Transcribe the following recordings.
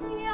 Yeah.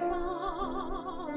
王